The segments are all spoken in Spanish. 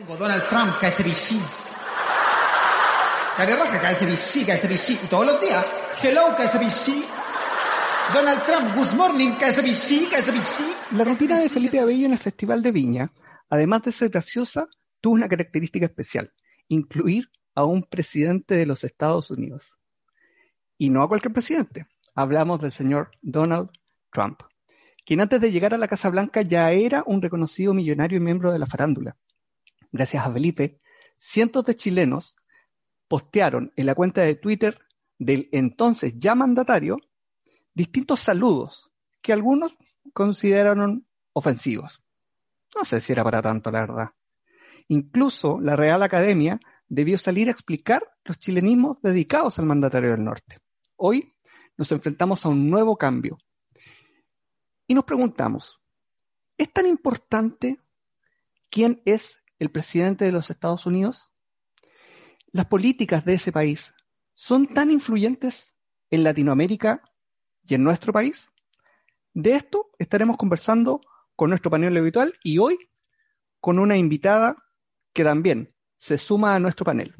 Pongo Donald Trump, KSBC. Cara roja, KSBC, KSBC. Y todos los días, hello, KSBC. Donald Trump, good morning, KSBC, KSBC. La rutina de Felipe Abello en el Festival de Viña, además de ser graciosa, tuvo una característica especial, incluir a un presidente de los Estados Unidos. Y no a cualquier presidente. Hablamos del señor Donald Trump, quien antes de llegar a la Casa Blanca ya era un reconocido millonario y miembro de la farándula. Gracias a Felipe, cientos de chilenos postearon en la cuenta de Twitter del entonces ya mandatario distintos saludos que algunos consideraron ofensivos. No sé si era para tanto, la verdad. Incluso la Real Academia debió salir a explicar los chilenismos dedicados al mandatario del norte. Hoy nos enfrentamos a un nuevo cambio. Y nos preguntamos, ¿es tan importante quién es el presidente de los Estados Unidos? ¿Las políticas de ese país son tan influyentes en Latinoamérica y en nuestro país? De esto estaremos conversando con nuestro panel habitual y hoy con una invitada que también se suma a nuestro panel.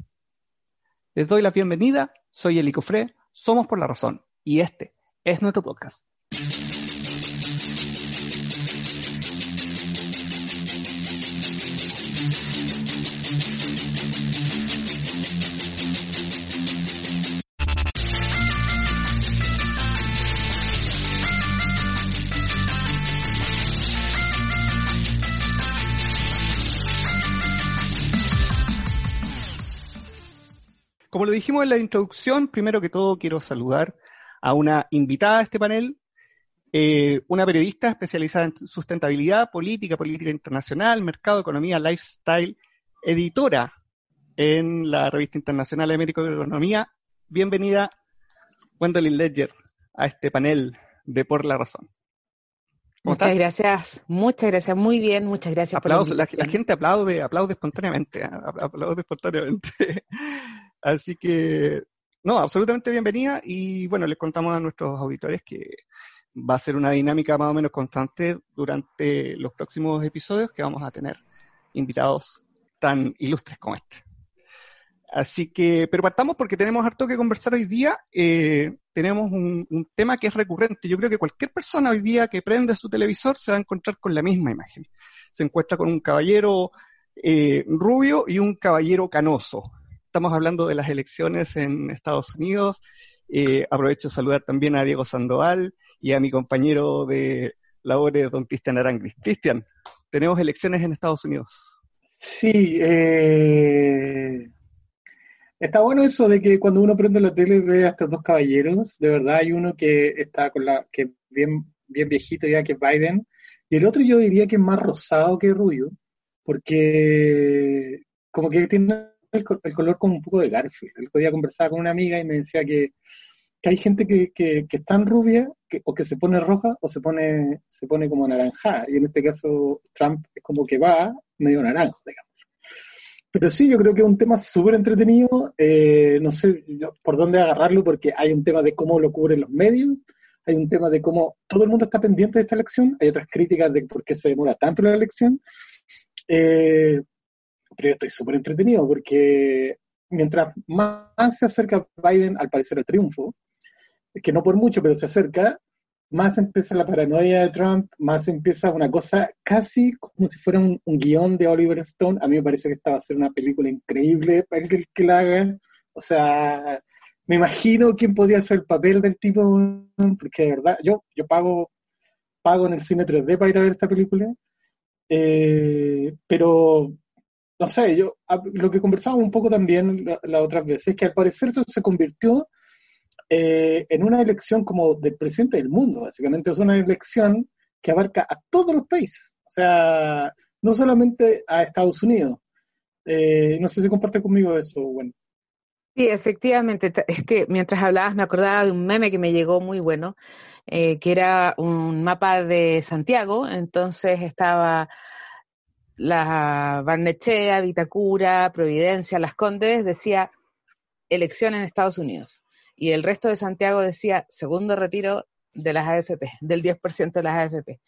Les doy la bienvenida, soy el Icofre, somos por la razón y este es nuestro podcast. Como lo dijimos en la introducción, primero que todo quiero saludar a una invitada a este panel, eh, una periodista especializada en sustentabilidad, política, política internacional, mercado, economía, lifestyle, editora en la revista internacional de América de Economía. Bienvenida, Gwendolyn Ledger, a este panel de Por la Razón. muchas gracias, muchas gracias, muy bien, muchas gracias por la, la, gente aplaude, aplaude espontáneamente, ¿eh? aplaude espontáneamente. Así que, no, absolutamente bienvenida y bueno, les contamos a nuestros auditores que va a ser una dinámica más o menos constante durante los próximos episodios que vamos a tener invitados tan ilustres como este. Así que, pero partamos porque tenemos harto que conversar hoy día. Eh, tenemos un, tema que es recurrente. Yo creo que cualquier persona hoy día que prende su televisor se va a encontrar con la misma imagen. Se encuentra con un caballero eh, rubio y un caballero canoso. Estamos hablando de las elecciones en Estados Unidos. Eh, aprovecho de saludar también a Diego Sandoval y a mi compañero de labores, don Cristian Arangris. Cristian, tenemos elecciones en Estados Unidos. Sí, eh, está bueno eso de que cuando uno prende la tele ve a estos dos caballeros. De verdad hay uno que está con la, que bien, bien viejito ya, que es Biden, y el otro yo diría que es más rosado que rubio, porque como que tiene el, color como un poco de Garfield. El podía conversar con una amiga y me decía que, hay gente que, que, que, es tan rubia que, o que se pone roja o se pone, se pone como naranjada. Y en este caso Trump es como que va medio naranja, digamos. Pero sí, yo creo que es un tema súper entretenido. Eh, no sé por dónde agarrarlo porque hay un tema de cómo lo cubren los medios, hay un tema de cómo todo el mundo está pendiente de esta elección, hay otras críticas de por qué se demora tanto la elección. Eh, pero estoy súper entretenido porque mientras más se acerca Biden al parecer al triunfo, que no por mucho, pero se acerca, más empieza la paranoia de Trump, más empieza una cosa casi como si fuera un, guion de Oliver Stone. A mí me parece que esta va a ser una película increíble para el que la haga. O sea, me imagino quién podría ser el papel del tipo, porque de verdad, yo, yo pago, pago en el cine 3D para ir a ver esta película. Eh, pero no sé, yo lo que conversábamos un poco también la, otra vez es que al parecer esto se convirtió eh, en una elección como del presidente del mundo, básicamente es una elección que abarca a todos los países, o sea, no solamente a Estados Unidos. Eh, no sé si comparte conmigo eso, bueno. Sí, efectivamente, es que mientras hablabas me acordaba de un meme que me llegó muy bueno, eh, que era un mapa de Santiago, entonces estaba la Barnechea, Vitacura, Providencia, Las Condes, decía elección en Estados Unidos. Y el resto de Santiago decía segundo retiro de las AFP, del 10% de las AFP.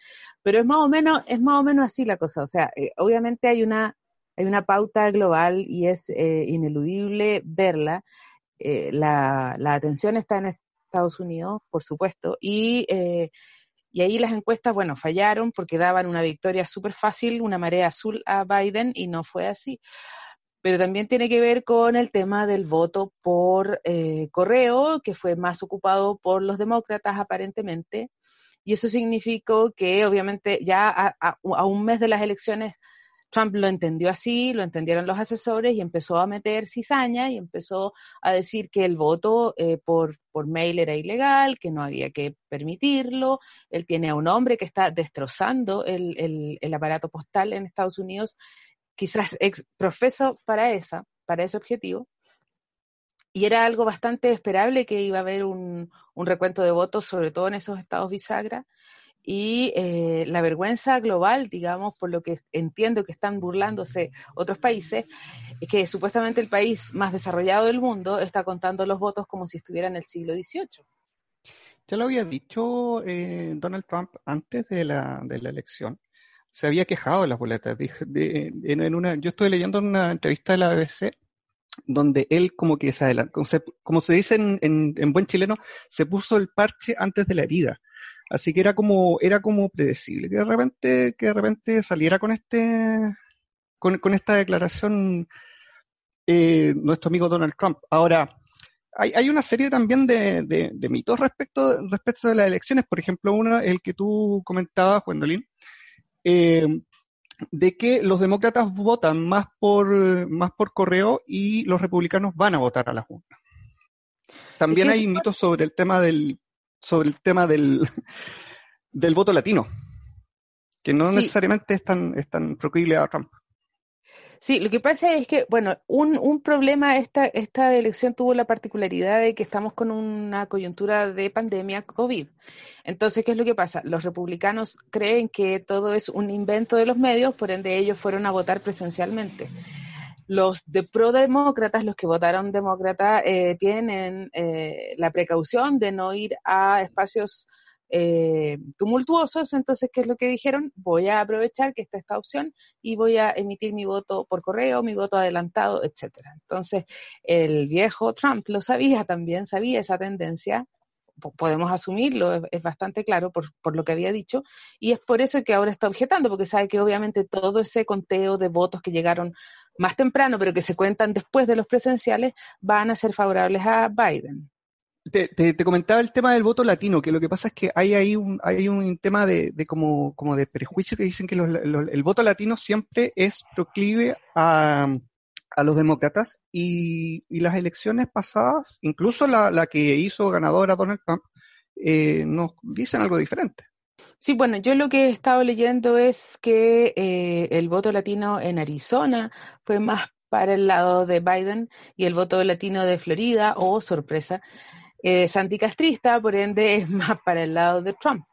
Pero es más o menos, es más o menos así la cosa. O sea, eh, obviamente hay una hay una pauta global y es eh, ineludible verla. Eh, la, la, atención está en Estados Unidos, por supuesto, y, y ahí las encuestas, bueno, fallaron porque daban una victoria súper fácil, una marea azul a Biden, y no fue así. Pero también tiene que ver con el tema del voto por correo, que fue más ocupado por los demócratas aparentemente, y eso significó que obviamente ya a, un mes de las elecciones Trump lo entendió así, lo entendieron los asesores y empezó a meter cizaña y empezó a decir que el voto eh, por, por mail era ilegal, que no había que permitirlo. Él tiene a un hombre que está destrozando el, el, aparato postal en Estados Unidos, quizás ex profeso para, esa, para ese objetivo y era algo bastante esperable que iba a haber un, un recuento de votos, sobre todo en esos estados bisagra, y eh, la vergüenza global, digamos, por lo que entiendo que están burlándose otros países, es que supuestamente el país más desarrollado del mundo está contando los votos como si estuviera en el siglo XVIII. Ya lo había dicho eh, Donald Trump antes de la, de la elección. Se había quejado de las boletas. en una, yo estoy leyendo una entrevista de la BBC donde él como que se adelantó, como se, dice en, buen chileno, se puso el parche antes de la herida. Así que era como, era como predecible, que de repente, que de repente saliera con este, con, esta declaración eh, nuestro amigo Donald Trump. Ahora, hay, hay una serie también de, de, mitos respecto, respecto de las elecciones. Por ejemplo, uno, el que tú comentabas, Gwendolyn, eh, de que los demócratas votan más por, más por correo y los republicanos van a votar a la Junta. También hay mitos sobre el tema del, sobre el tema del, del voto latino, que no necesariamente es tan, es tan a Trump. Sí, lo que pasa es que, bueno, un, un problema, esta, esta elección tuvo la particularidad de que estamos con una coyuntura de pandemia COVID. Entonces, ¿qué es lo que pasa? Los republicanos creen que todo es un invento de los medios, por ende ellos fueron a votar presencialmente. Los de pro-demócratas, los que votaron demócrata, eh, tienen eh, la precaución de no ir a espacios eh, tumultuosos, entonces, ¿qué es lo que dijeron? Voy a aprovechar que está esta opción y voy a emitir mi voto por correo, mi voto adelantado, etcétera. Entonces, el viejo Trump lo sabía también, sabía esa tendencia, podemos asumirlo, es, bastante claro por, por, lo que había dicho, y es por eso que ahora está objetando, porque sabe que obviamente todo ese conteo de votos que llegaron más temprano, pero que se cuentan después de los presenciales, van a ser favorables a Biden. Te, te, comentaba el tema del voto latino, que lo que pasa es que hay ahí un, hay un tema de, como, como de prejuicio que dicen que el voto latino siempre es proclive a, a los demócratas y, y, las elecciones pasadas, incluso la, la que hizo ganadora Donald Trump, eh, nos dicen algo diferente. Sí, bueno, yo lo que he estado leyendo es que eh, el voto latino en Arizona fue más para el lado de Biden y el voto latino de Florida, oh, sorpresa, es anticastrista, por ende es más para el lado de Trump.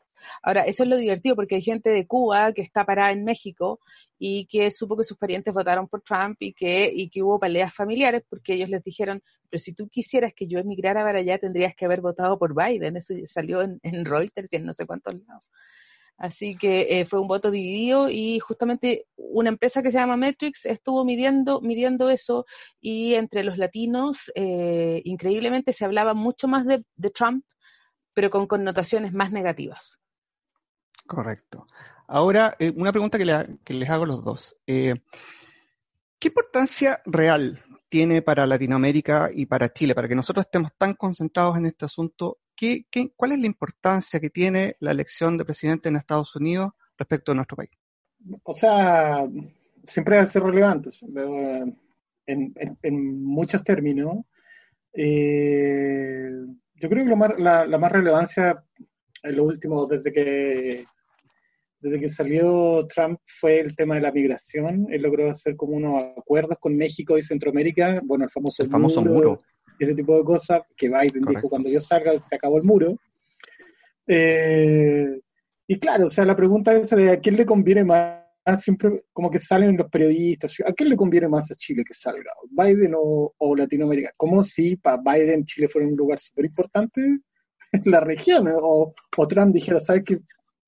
Ahora, eso es lo divertido porque hay gente de Cuba que está parada en México y que supo que sus parientes votaron por Trump y que, y que hubo peleas familiares porque ellos les dijeron, pero si tú quisieras que yo emigrara para allá tendrías que haber votado por Biden. Eso salió en, en Reuters y en no sé cuántos lados. Así que eh, fue un voto dividido y justamente una empresa que se llama Metrix estuvo midiendo, midiendo eso y entre los latinos, eh, increíblemente, se hablaba mucho más de, Trump, pero con connotaciones más negativas. Correcto. Ahora, eh, una pregunta que, que, les hago a los dos. ¿Qué importancia real tiene para Latinoamérica y para Chile, para que nosotros estemos tan concentrados en este asunto, ¿qué, cuál es la importancia que tiene la elección de presidente en Estados Unidos respecto a nuestro país? O sea, siempre va a ser relevante en, muchos términos. Eh, yo creo que la, la, más relevancia en lo último, desde que desde que salió Trump fue el tema de la migración. Él logró hacer como unos acuerdos con México y Centroamérica, bueno, el famoso, el famoso muro, ese tipo de cosas, que Biden dijo, cuando yo salga se acabó el muro. Eh, y claro, o sea, la pregunta es de a quién le conviene más, siempre como que salen los periodistas, ¿a quién le conviene más a Chile que salga? ¿Biden o, Latinoamérica? Como si para Biden Chile fuera un lugar súper importante en la región, o, o Trump dijera, ¿sabes qué?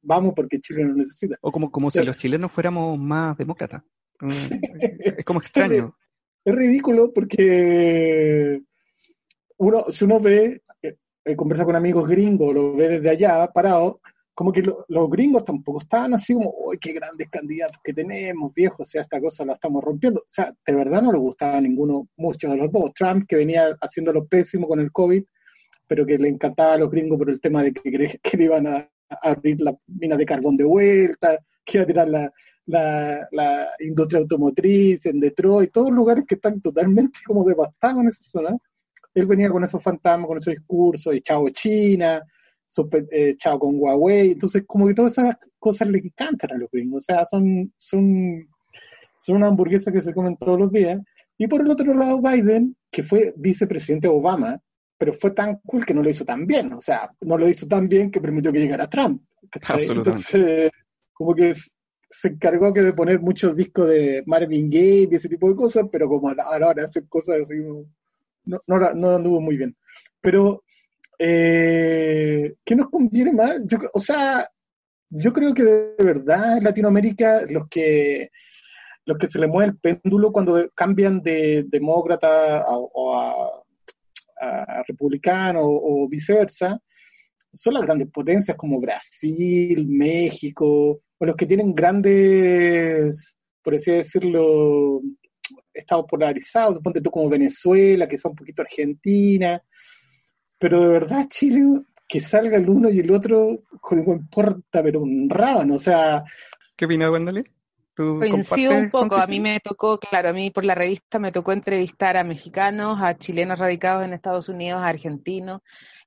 vamos porque Chile lo necesita. O como, como si los chilenos fuéramos más demócratas. Es como extraño. Es ridículo porque uno, si uno ve, eh, conversa con amigos gringos, lo ve desde allá parado, como que los gringos tampoco estaban así como, uy, qué grandes candidatos que tenemos, viejos, o sea, esta cosa la estamos rompiendo. O sea, de verdad no le gustaba a ninguno, muchos de los dos. Trump, que venía haciéndolo pésimo con el COVID, pero que le encantaba a los gringos por el tema de que, que le iban a, abrir la mina de carbón de vuelta, que iba a tirar la, la, la, industria automotriz en Detroit, todos lugares que están totalmente como devastados en esa zona. Él venía con esos fantasmas, con esos discursos, y chao China, super, eh, chao con Huawei, entonces como que todas esas cosas le encantan a los gringos, o sea, son, son, son una hamburguesa que se comen todos los días. Y por el otro lado, Biden, que fue vicepresidente Obama, pero fue tan cool que no lo hizo tan bien, o sea, no lo hizo tan bien que permitió que llegara Trump. Entonces, como que se encargó que de poner muchos discos de Marvin Gaye y ese tipo de cosas, pero como a la hora de hacer cosas así, no, no, no anduvo muy bien. Pero, eh, ¿qué nos conviene más? Yo, o sea, yo creo que de verdad en Latinoamérica los que los que se le mueve el péndulo cuando cambian de demócrata o a republicano o, viceversa, son las grandes potencias como Brasil, México, o los que tienen grandes, por así decirlo, estados polarizados, ponte tú como Venezuela, que son un poquito Argentina, pero de verdad Chile, que salga el uno y el otro, no importa, pero un rábano, o sea... ¿Qué opina Wendell? Coincido un poco, a mí me tocó, claro, a mí por la revista me tocó entrevistar a mexicanos, a chilenos radicados en Estados Unidos, a argentinos,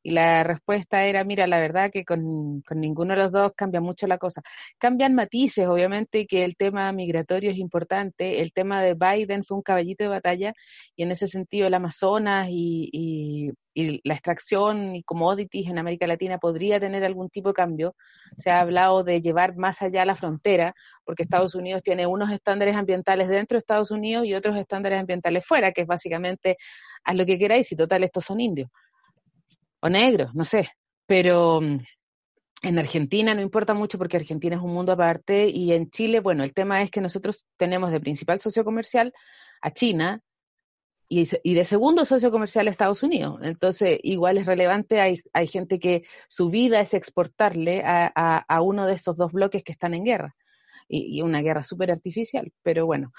y la respuesta era, mira, la verdad que con, ninguno de los dos cambia mucho la cosa. Cambian matices, obviamente que el tema migratorio es importante, el tema de Biden fue un caballito de batalla y en ese sentido el Amazonas y, la extracción y commodities en América Latina podría tener algún tipo de cambio. Se ha hablado de llevar más allá la frontera, porque Estados Unidos tiene unos estándares ambientales dentro de Estados Unidos y otros estándares ambientales fuera, que es básicamente haz lo que queráis y total estos son indios o negros, no sé, pero mm, en Argentina no importa mucho porque Argentina es un mundo aparte y en Chile, bueno, el tema es que nosotros tenemos de principal socio comercial a China y, de segundo socio comercial a Estados Unidos. Entonces, igual es relevante, hay, hay gente que su vida es exportarle a, a uno de estos dos bloques que están en guerra y, una guerra súper artificial. Pero bueno,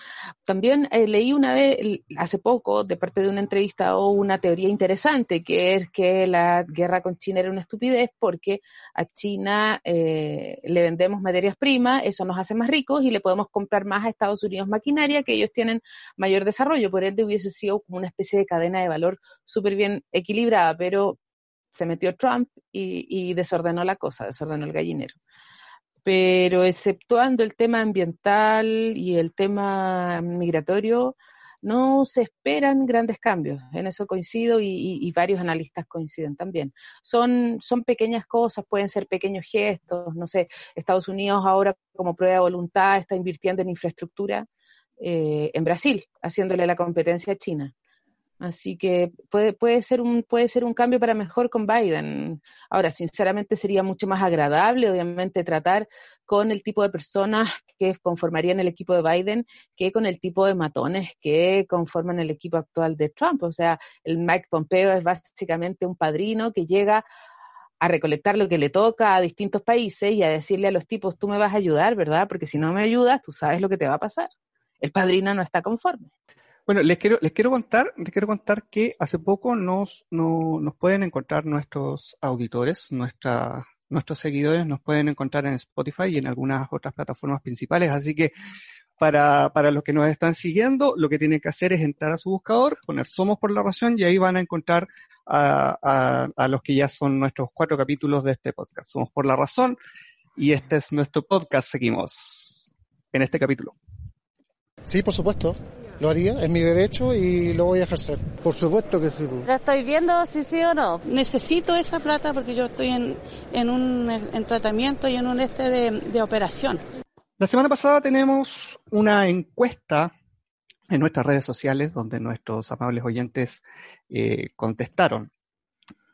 también eh, leí una vez, hace poco, de parte de una entrevista o una teoría interesante, que es que la guerra con China era una estupidez porque a China eh, le vendemos materias primas, eso nos hace más ricos y le podemos comprar más a Estados Unidos maquinaria, que ellos tienen mayor desarrollo. Por ende, hubiese sido como una especie de cadena de valor súper bien equilibrada, pero se metió Trump y, desordenó la cosa, desordenó el gallinero pero exceptuando el tema ambiental y el tema migratorio, no se esperan grandes cambios. En eso coincido y, varios analistas coinciden también. Son, son pequeñas cosas, pueden ser pequeños gestos. No sé, Estados Unidos ahora como prueba de voluntad está invirtiendo en infraestructura eh, en Brasil, haciéndole la competencia a China. Así que puede, puede, ser un, puede ser un cambio para mejor con Biden. Ahora, sinceramente, sería mucho más agradable, obviamente, tratar con el tipo de personas que conformarían el equipo de Biden que con el tipo de matones que conforman el equipo actual de Trump. O sea, el Mike Pompeo es básicamente un padrino que llega a recolectar lo que le toca a distintos países y a decirle a los tipos, tú me vas a ayudar, ¿verdad? Porque si no me ayudas, tú sabes lo que te va a pasar. El padrino no está conforme. Bueno, les quiero, les quiero contar, les quiero contar que hace poco nos, nos pueden encontrar nuestros auditores, nuestra, nuestros seguidores nos pueden encontrar en Spotify y en algunas otras plataformas principales. Así que para, para los que nos están siguiendo, lo que tienen que hacer es entrar a su buscador, poner Somos por la Razón y ahí van a encontrar a, a, a los que ya son nuestros cuatro capítulos de este podcast. Somos por la Razón y este es nuestro podcast. Seguimos en este capítulo. Sí, por supuesto lo haría, es mi derecho y lo voy a ejercer. Por supuesto que sí. La estoy viendo si sí o no. Necesito esa plata porque yo estoy en, en un en tratamiento y en un este de, operación. La semana pasada tenemos una encuesta en nuestras redes sociales donde nuestros amables oyentes eh, contestaron.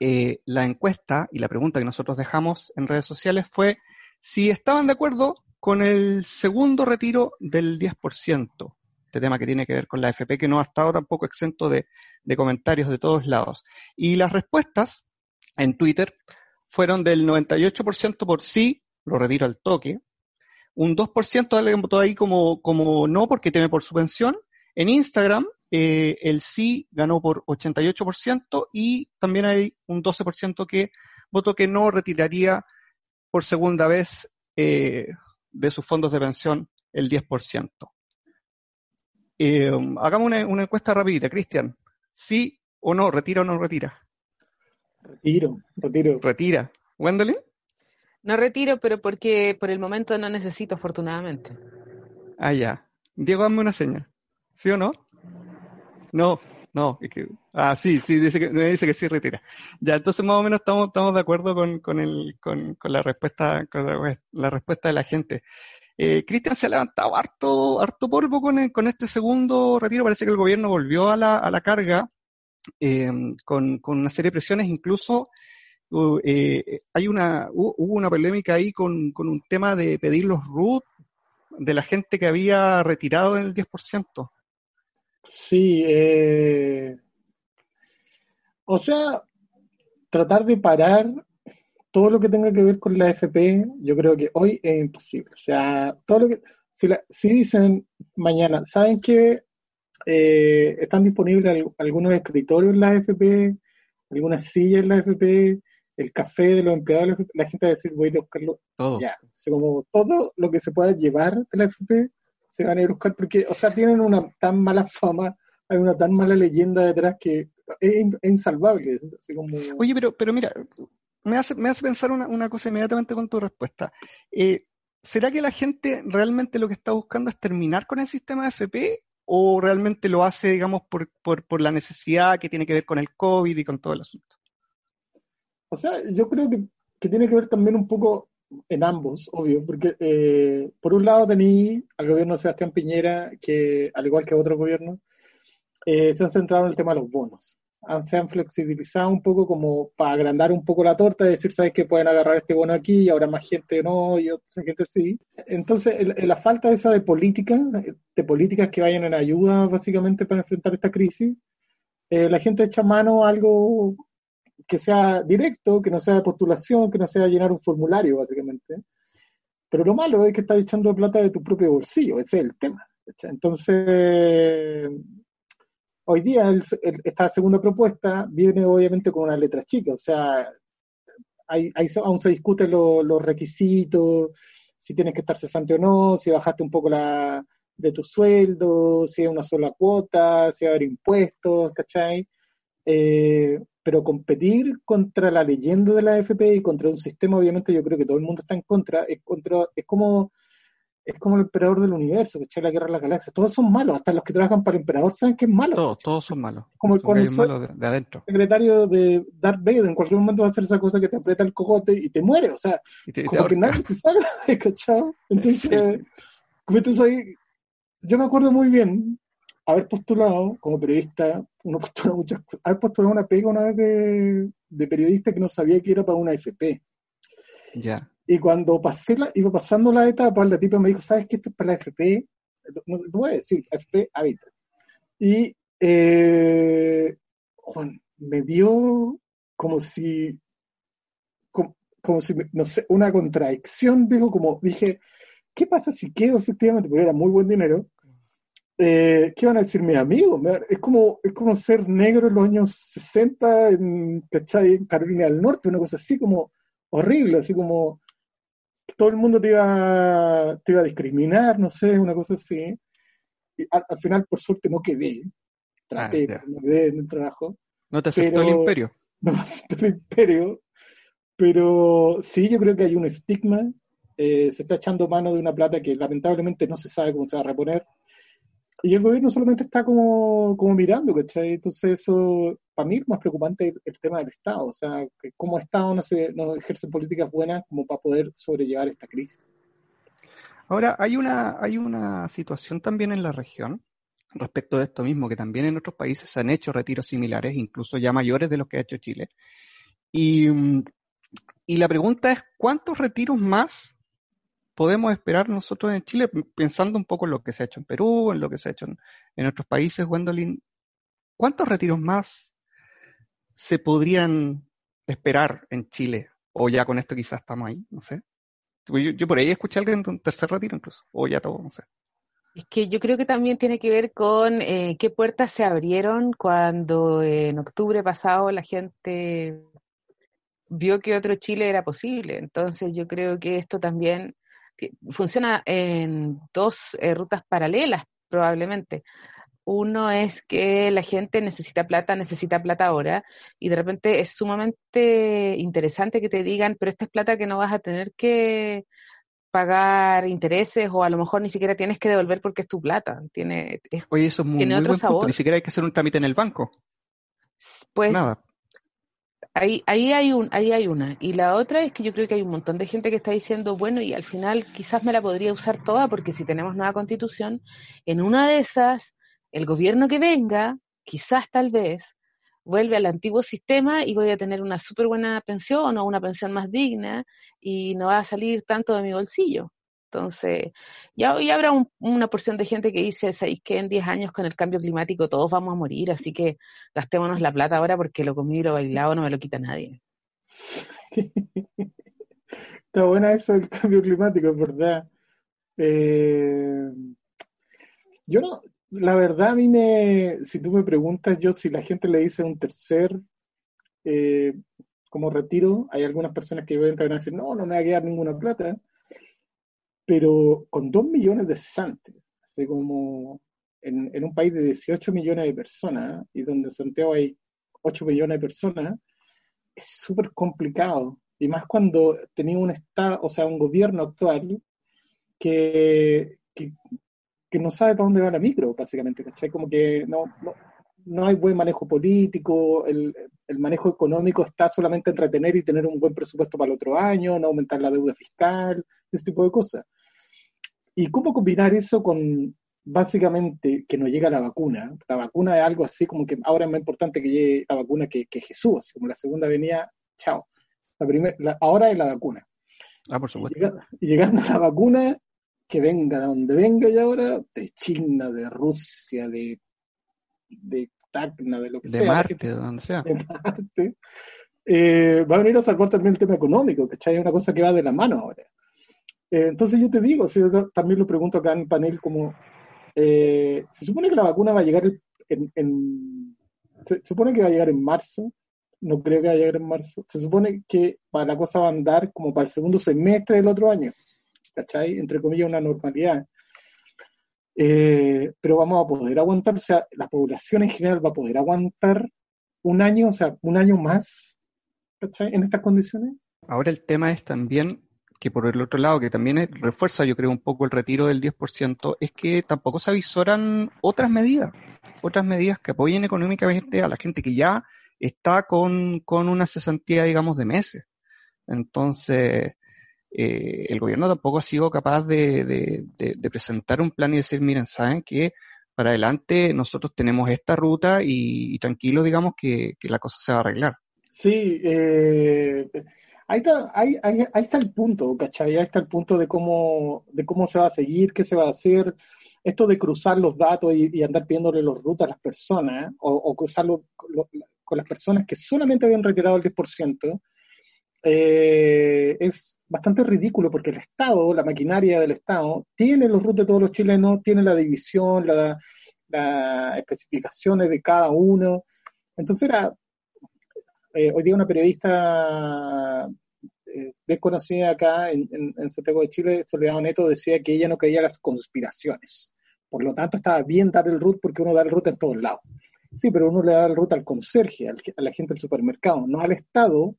Eh, la encuesta y la pregunta que nosotros dejamos en redes sociales fue si estaban de acuerdo con el segundo retiro del 10%, este tema que tiene que ver con la AFP, que no ha estado tampoco exento de, comentarios de todos lados. Y las respuestas en Twitter fueron del 98% por sí, lo retiro al toque, un 2% alguien votó ahí como, como no porque teme por su pensión. En Instagram, eh, el sí ganó por 88% y también hay un 12% que votó que no retiraría por segunda vez eh, de sus fondos de pensión el 10%. Eh, hagamos una, una encuesta rapidita, Cristian. ¿Sí o no? ¿Retira o no retira? Retiro, retiro. Retira. ¿Wendolyn? No retiro, pero porque por el momento no necesito, afortunadamente. Ah, ya. Diego, dame una señal. ¿Sí o no? No, no. Es que, ah, sí, sí, dice que, me dice que sí retira. Ya, entonces más o menos estamos, estamos de acuerdo con, con, el, con, con la respuesta, con la, la respuesta de la gente. Eh, Cristian se ha levantado harto, harto polvo con, este segundo retiro. Parece que el gobierno volvió a la, a la carga eh, con, con una serie de presiones, incluso uh, eh, hay una, hu- hubo una polémica ahí con, con un tema de pedir los RUT de la gente que había retirado el 10%. Sí, eh, o sea, tratar de parar todo lo que tenga que ver con la FP, yo creo que hoy es imposible. O sea, todo lo que, si, la- si dicen mañana, ¿saben qué? Eh, están disponibles al- algunos escritorios en la FP, algunas sillas en la FP, el café de los empleados de la gente va a decir, voy a ir a buscarlo Todo. ya. O sea, como todo lo que se pueda llevar de la FP se van a ir a buscar porque, o sea, tienen una tan mala fama, hay una tan mala leyenda detrás que es, in- es insalvable. Así como, Oye, pero, pero mira, me hace, me hace pensar una, una cosa inmediatamente con tu respuesta. Eh, ¿será que la gente realmente lo que está buscando es terminar con el sistema de FP o realmente lo hace, digamos, por, por, por la necesidad que tiene que ver con el COVID y con todo el asunto? o sea, yo creo que, que tiene que ver también un poco en ambos, obvio, porque eh, por un lado tení al gobierno de Sebastián Piñera, que al igual que otros gobiernos, eh, se han centrado en el tema de los bonos. Han- se han flexibilizado un poco como para agrandar un poco la torta y decir, ¿sabes que pueden agarrar este bono aquí y ahora más gente no y otra gente sí? Entonces, el- la falta esa de políticas, de políticas que vayan en ayuda básicamente para enfrentar esta crisis, eh, la gente echa mano a algo que sea directo, que no sea de postulación, que no sea llenar un formulario, básicamente. Pero lo malo es que estás echando plata de tu propio bolsillo, ese es el tema. Entonces, hoy día el- el- esta segunda propuesta viene obviamente con una letra chica, o sea, hay, hay- aún se discuten lo- los requisitos, si tienes que estar cesante o no, si bajaste un poco la de tu sueldo, si es una sola cuota, si va a haber impuestos, ¿cachai? Eh, pero competir contra la leyenda de la AFP y contra un sistema, obviamente yo creo que todo el mundo está en contra, es contra, es como es como el emperador del universo, ¿cachai? La guerra de las galaxias, todos son malos, hasta los que trabajan para el emperador saben que es malo. Todos, todos son malos. Como Son cuando soy- de, de adentro. secretario de Darth Vader, en cualquier momento va a hacer esa cosa que te aprieta el cogote y te muere, o sea, te- y te como que nadie se sabe, ¿cachai? Entonces, como tú sabes, yo me acuerdo muy bien haber postulado como periodista, uno postula muchas cosas, haber postulado una pega una vez de, de periodista que no sabía que era para una FP. Ya. Y cuando pasé la, iba pasando la etapa, la tipa me dijo, ¿sabes qué? Esto es para la FP. No, voy a decir, FP Habitat. Y, eh, Juan, me dio como si, como, como si, no sé, una contradicción, digo, como dije, ¿qué pasa si quedo efectivamente? Porque era muy buen dinero. Eh, ¿qué van a decir mis amigos? Es como, es como ser negro en los años 60 en, ¿cachai? en Carolina del Norte, una cosa así como horrible, así como todo el mundo te iba, te iba a discriminar, no sé, una cosa así. Y al, al final, por suerte, no quedé. Traté, Ah, no quedé en el trabajo. No te aceptó el imperio. No me aceptó el imperio. Pero sí, yo creo que hay un estigma. eh, se está echando mano de una plata que lamentablemente no se sabe cómo se va a reponer. Y el gobierno solamente está como, como mirando, ¿cachai? Entonces eso, para mí, es más preocupante el, tema del Estado. O sea, que como Estado no, se, no ejerce políticas buenas como para poder sobrellevar esta crisis. Ahora, hay una, hay una situación también en la región respecto de esto mismo, que también en otros países se han hecho retiros similares, incluso ya mayores de los que ha hecho Chile. Y, y la pregunta es, ¿cuántos retiros más podemos esperar nosotros en Chile, pensando un poco en lo que se ha hecho en Perú, en lo que se ha hecho en, en otros países, Gwendolyn? ¿Cuántos retiros más se podrían esperar en Chile? O ya con esto quizás estamos ahí, no sé. Yo, por ahí escuché a alguien de un tercer retiro incluso, o ya todo, no sé. Es que yo creo que también tiene que ver con eh, qué puertas se abrieron cuando en octubre pasado la gente vio que otro Chile era posible. Entonces yo creo que esto también funciona en dos eh, rutas paralelas, probablemente. Uno es que la gente necesita plata, necesita plata ahora, y de repente es sumamente interesante que te digan, pero esta es plata que no vas a tener que pagar intereses o a lo mejor ni siquiera tienes que devolver porque es tu plata. Tiene, Oye, eso es muy, tiene muy otro buen punto. Ni siquiera hay que hacer un trámite en el banco. Pues Nada. Ahí, ahí hay un, ahí hay una. Y la otra es que yo creo que hay un montón de gente que está diciendo, bueno, y al final quizás me la podría usar toda porque si tenemos nueva constitución, en una de esas, el gobierno que venga, quizás tal vez, vuelve al antiguo sistema y voy a tener una súper buena pensión o una pensión más digna y no va a salir tanto de mi bolsillo. Entonces, ya hoy habrá un- una porción de gente que dice, ¿sabéis que en 10 años con el cambio climático todos vamos a morir? Así que gastémonos la plata ahora porque lo comido y lo bailado no me lo quita nadie. Está buena eso del cambio climático, es verdad. Eh, yo no, la verdad a mí me, si tú me preguntas yo si la gente le dice un tercer eh, como retiro, hay algunas personas que van a decir, no, no me va a quedar ninguna plata, pero con dos millones de cesantes, así como en, en un país de 18 millones de personas, y donde en Santiago hay 8 millones de personas, es súper complicado. Y más cuando tenía un estado, o sea, un gobierno actual que, que, que no sabe para dónde va la micro, básicamente, ¿cachai? Como que no, no, no hay buen manejo político, el, el manejo económico está solamente en retener y tener un buen presupuesto para el otro año, no aumentar la deuda fiscal, ese tipo de cosas. ¿Y cómo combinar eso con básicamente que no llega la vacuna? La vacuna es algo así como que ahora es más importante que llegue la vacuna que, que Jesús, así como la segunda venía, chao. La primer, la, ahora es la vacuna. Ah, por Y, supuesto. llega- y llegando a la vacuna, que venga de donde venga y ahora, de China, de Rusia, de, de Tacna, de lo que De sea, Marte, gente- donde sea. de Marte, eh, va a venir a salvar también el tema económico, ¿cachai? Es una cosa que va de la mano ahora. Eh, entonces yo te digo, si yo también lo pregunto acá en el panel, como, eh, se supone que la vacuna va a llegar en, en- se, se supone que va a llegar en marzo, no creo que va a llegar en marzo, se supone que va- la cosa va a andar como para el segundo semestre del otro año, ¿cachai? Entre comillas, una normalidad. Eh, pero vamos a poder aguantar, o sea, la población en general va a poder aguantar un año, o sea, un año más, ¿cachai? En estas condiciones. Ahora el tema es también que por el otro lado, que también refuerza yo creo un poco el retiro del 10%, es que tampoco se avisoran otras medidas, otras medidas que apoyen económicamente a la gente que ya está con, con una cesantía, digamos, de meses. Entonces, eh, el gobierno tampoco ha sido capaz de, presentar un plan y decir, miren, saben que para adelante nosotros tenemos esta ruta y, y tranquilo, digamos, que, la cosa se va a arreglar. Sí, eh, ahí está, ahí, ahí- está el punto, ¿cachai? Ahí está el punto de cómo, de cómo se va a seguir, qué se va a hacer. Esto de cruzar los datos y, andar pidiéndole los rutas a las personas, ¿eh? o, o con las personas que solamente habían retirado el 10%, eh, es bastante ridículo porque el Estado, la maquinaria del Estado, tiene los rutas de todos los chilenos, tiene la división, la, las especificaciones de cada uno. Entonces era, eh, hoy día una periodista eh, desconocida acá en, en, Santiago de Chile, Soledad Neto, decía que ella no creía las conspiraciones. Por lo tanto, estaba bien dar el root porque uno da el root en todos lados. Sí, pero uno le da el root al conserje, al- a la gente del supermercado, no al Estado,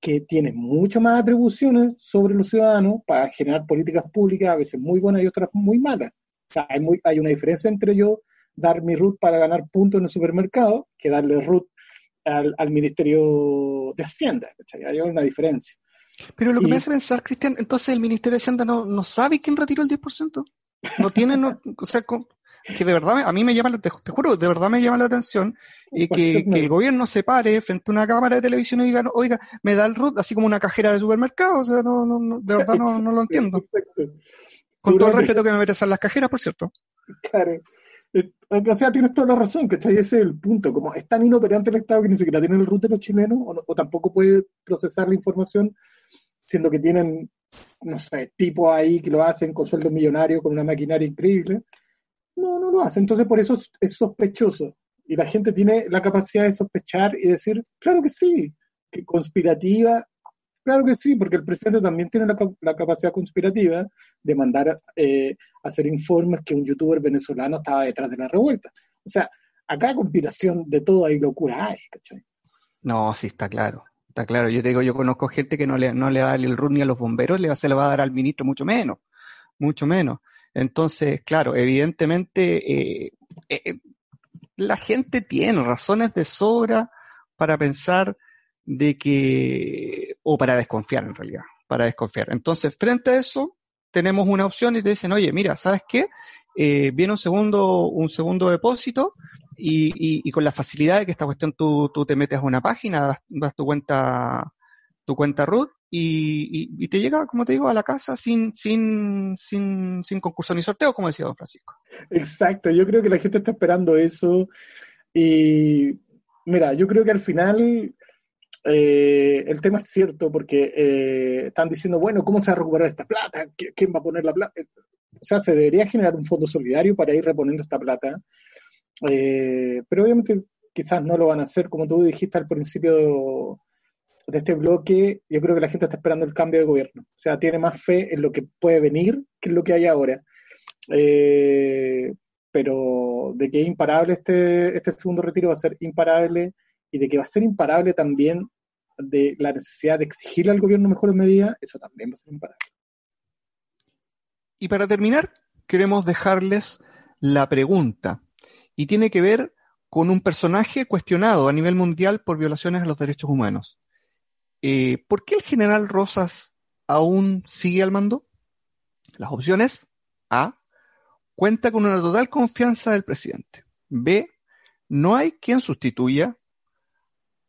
que tiene mucho más atribuciones sobre los ciudadanos para generar políticas públicas, a veces muy buenas y otras muy malas. O sea, hay, muy, hay una diferencia entre yo dar mi root para ganar puntos en el supermercado que darle root al, al Ministerio de Hacienda. ¿cachai? Hay una diferencia. Pero lo que Y- me hace pensar, Cristian, entonces el Ministerio de Hacienda no, no sabe quién retiró el 10%. No tiene, no, o sea, con- que de verdad a mí me llama, te, te juro, de verdad me llama la atención y que, que, el gobierno se pare frente a una cámara de televisión y diga, oiga, me da el root así como una cajera de supermercado, o sea, no, no, no de verdad no, no lo entiendo. Con todo el respeto que me merecen las cajeras, por cierto. Claro. Eh, o sea, tienes toda la razón, ¿cachai? Ese es el punto. Como es tan inoperante el Estado que ni siquiera tienen el root de los chilenos, o, o tampoco puede procesar la información, siendo que tienen, no sé, tipos ahí que lo hacen con sueldos millonarios, con una maquinaria increíble. No, no lo hacen. Entonces, por eso es sospechoso. Y la gente tiene la capacidad de sospechar y decir, claro que sí, que conspirativa, Claro que sí, porque el presidente también tiene la, capacidad conspirativa de mandar eh, hacer informes que un youtuber venezolano estaba detrás de la revuelta. O sea, acá conspiración de todo hay locura hay, ¿cachai? No, sí, está claro. Está claro. Yo te digo, yo conozco gente que no le, no le da el run ni a los bomberos, le, se le va a dar al ministro mucho menos. Mucho menos. Entonces, claro, evidentemente, eh, eh, la gente tiene razones de sobra para pensar de que, o para desconfiar en realidad, para desconfiar. Entonces, frente a eso, tenemos una opción y te dicen, oye, mira, ¿sabes qué? Eh, viene un segundo, un segundo depósito y, y, y, con la facilidad de que esta cuestión tú, tú te metes a una página, das, das tu cuenta, tu cuenta root y, y, te llega, como te digo, a la casa sin, sin, sin, sin concurso ni sorteo, como decía don Francisco. Exacto, yo creo que la gente está esperando eso y mira, yo creo que al final eh, el tema es cierto porque eh, están diciendo, bueno, ¿cómo se va a recuperar esta plata? ¿Quién va a poner la plata? O sea, se debería generar un fondo solidario para ir reponiendo esta plata, eh, pero obviamente quizás no lo van a hacer, como tú dijiste al principio de este bloque, yo creo que la gente está esperando el cambio de gobierno, o sea, tiene más fe en lo que puede venir que en lo que hay ahora. Eh, pero de que es imparable este, este segundo retiro va a ser imparable y de que va a ser imparable también de la necesidad de exigirle al gobierno mejores medidas, eso también va a ser imparable. Y para terminar, queremos dejarles la pregunta, y tiene que ver con un personaje cuestionado a nivel mundial por violaciones a los derechos humanos. Eh, ¿Por qué el general Rosas aún sigue al mando? Las opciones A. Cuenta con una total confianza del presidente. B. No hay quien sustituya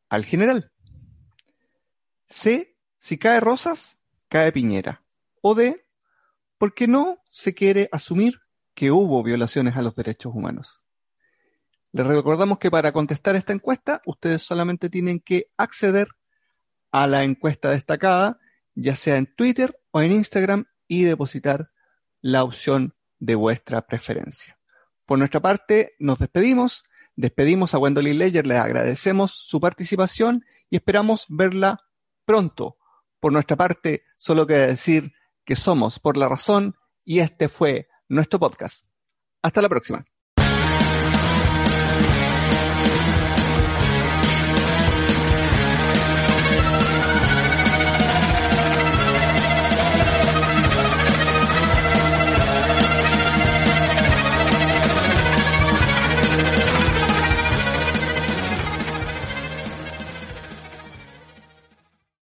al general. C. Si cae Rosas, cae Piñera. O D. Porque no se quiere asumir que hubo violaciones a los derechos humanos. Les recordamos que para contestar esta encuesta, ustedes solamente tienen que acceder a la encuesta destacada, ya sea en Twitter o en Instagram, y depositar la opción de vuestra preferencia. Por nuestra parte, nos despedimos. Despedimos a Gwendolyn Leyer, les agradecemos su participación y esperamos verla pronto. Por nuestra parte, solo queda decir que somos por la razón y este fue nuestro podcast. Hasta la próxima.